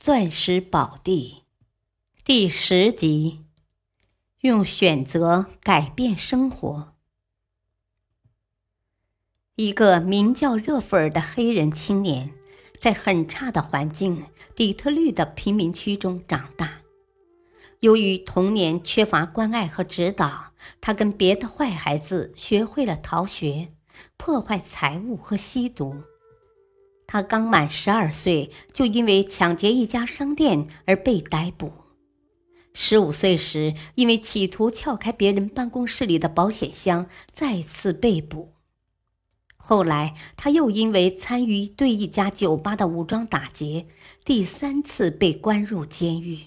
钻石宝地，第十集，用选择改变生活。一个名叫热弗尔的黑人青年，在很差的环境——底特律的贫民区中长大。由于童年缺乏关爱和指导，他跟别的坏孩子学会了逃学、破坏财物和吸毒。他刚满十二岁，就因为抢劫一家商店而被逮捕。十五岁时，因为企图撬开别人办公室里的保险箱，再次被捕。后来，他又因为参与对一家酒吧的武装打劫，第三次被关入监狱。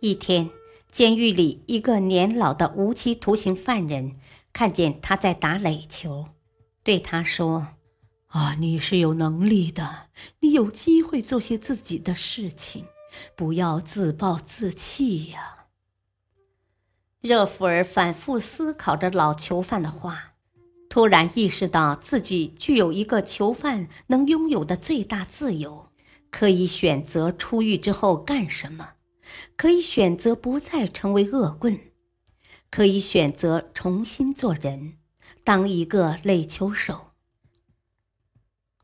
一天，监狱里一个年老的无期徒刑犯人看见他在打垒球，对他说。啊，你是有能力的，你有机会做些自己的事情，不要自暴自弃呀。热弗尔反复思考着老囚犯的话，突然意识到自己具有一个囚犯能拥有的最大自由：可以选择出狱之后干什么，可以选择不再成为恶棍，可以选择重新做人，当一个垒球手。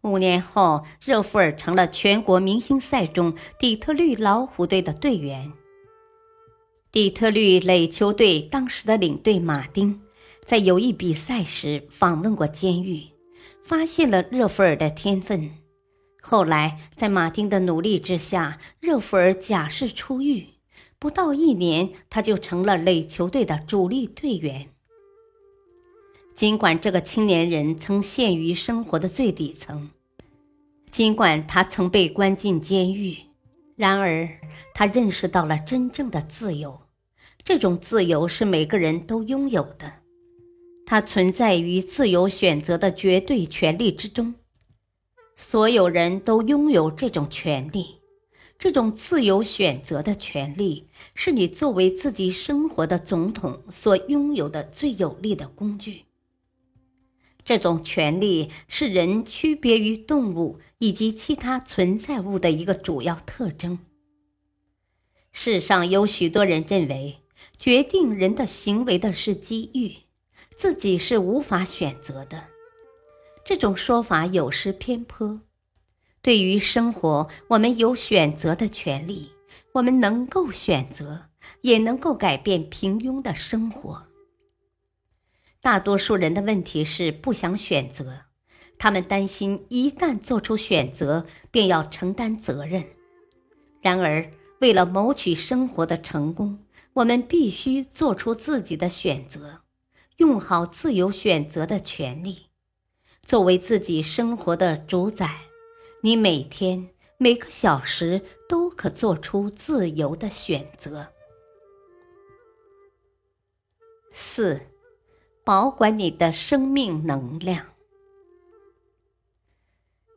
五年后，热弗尔成了全国明星赛中底特律老虎队的队员。底特律垒球队当时的领队马丁，在有一比赛时访问过监狱，发现了热弗尔的天分。后来，在马丁的努力之下，热弗尔假释出狱，不到一年，他就成了垒球队的主力队员。尽管这个青年人曾陷于生活的最底层，尽管他曾被关进监狱，然而他认识到了真正的自由。这种自由是每个人都拥有的，它存在于自由选择的绝对权利之中。所有人都拥有这种权利，这种自由选择的权利是你作为自己生活的总统所拥有的最有力的工具。这种权利是人区别于动物以及其他存在物的一个主要特征。世上有许多人认为，决定人的行为的是机遇，自己是无法选择的。这种说法有失偏颇。对于生活，我们有选择的权利，我们能够选择，也能够改变平庸的生活。大多数人的问题是不想选择，他们担心一旦做出选择，便要承担责任。然而，为了谋取生活的成功，我们必须做出自己的选择，用好自由选择的权利，作为自己生活的主宰。你每天每个小时都可做出自由的选择。四。保管你的生命能量。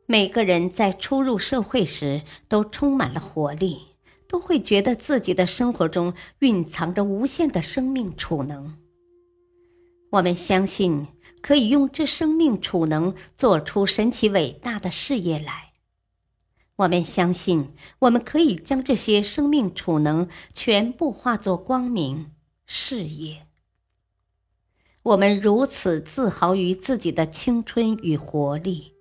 每个人在初入社会时都充满了活力，都会觉得自己的生活中蕴藏着无限的生命储能。我们相信可以用这生命储能做出神奇伟大的事业来。我们相信我们可以将这些生命储能全部化作光明事业。我们如此自豪于自己的青春与活力，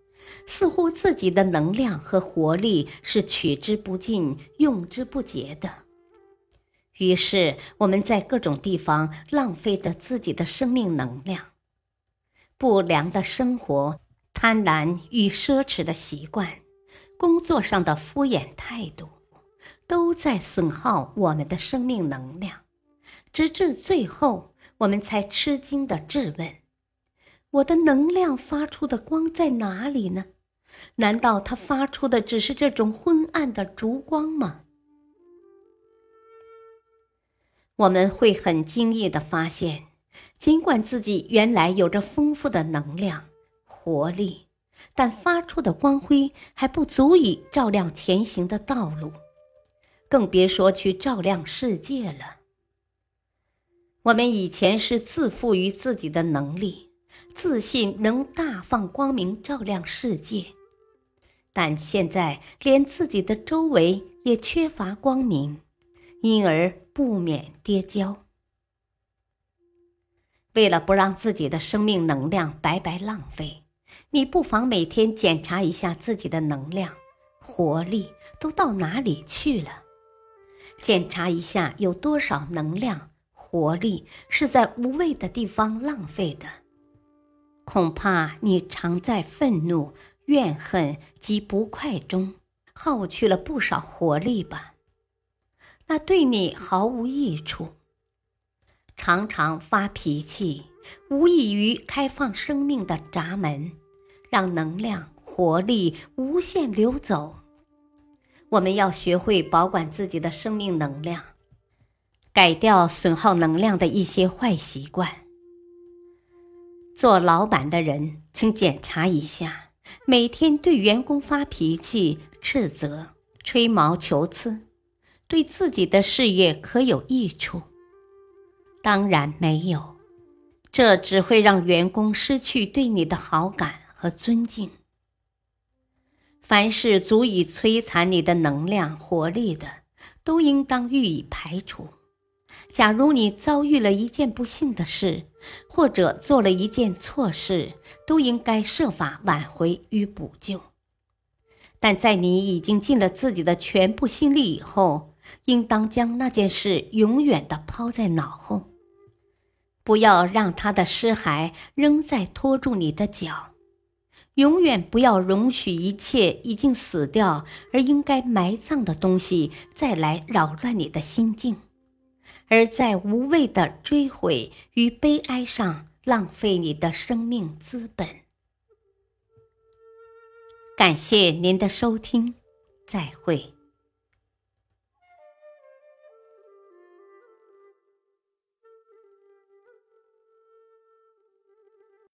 似乎自己的能量和活力是取之不尽、用之不竭的。于是，我们在各种地方浪费着自己的生命能量。不良的生活、贪婪与奢侈的习惯、工作上的敷衍态度，都在损耗我们的生命能量，直至最后。我们才吃惊的质问：“我的能量发出的光在哪里呢？难道它发出的只是这种昏暗的烛光吗？”我们会很惊异的发现，尽管自己原来有着丰富的能量、活力，但发出的光辉还不足以照亮前行的道路，更别说去照亮世界了。我们以前是自负于自己的能力，自信能大放光明照亮世界，但现在连自己的周围也缺乏光明。因而不免跌跤。为了不让自己的生命能量白白浪费，你不妨每天检查一下自己的能量、活力都到哪里去了。检查一下有多少能量、活力是在无谓的地方浪费的。恐怕你常在愤怒、怨恨及不快中耗去了不少活力吧。那对你毫无益处。常常发脾气，无异于开放生命的闸门，让能量、活力无限流走。我们要学会保管自己的生命能量，改掉损耗能量的一些坏习惯。做老板的人，请检查一下，每天对员工发脾气、斥责、吹毛求疵。对自己的事业可有益处？当然没有，这只会让员工失去对你的好感和尊敬。凡是足以摧残你的能量、活力的，都应当予以排除。假如你遭遇了一件不幸的事，或者做了一件错事，都应该设法挽回与补救。但在你已经尽了自己的全部心力以后，应当将那件事永远的抛在脑后，不要让他的尸骸仍在拖住你的脚，永远不要容许一切已经死掉而应该埋葬的东西再来扰乱你的心境，而在无谓的追悔与悲哀上浪费你的生命资本。感谢您的收听，再会。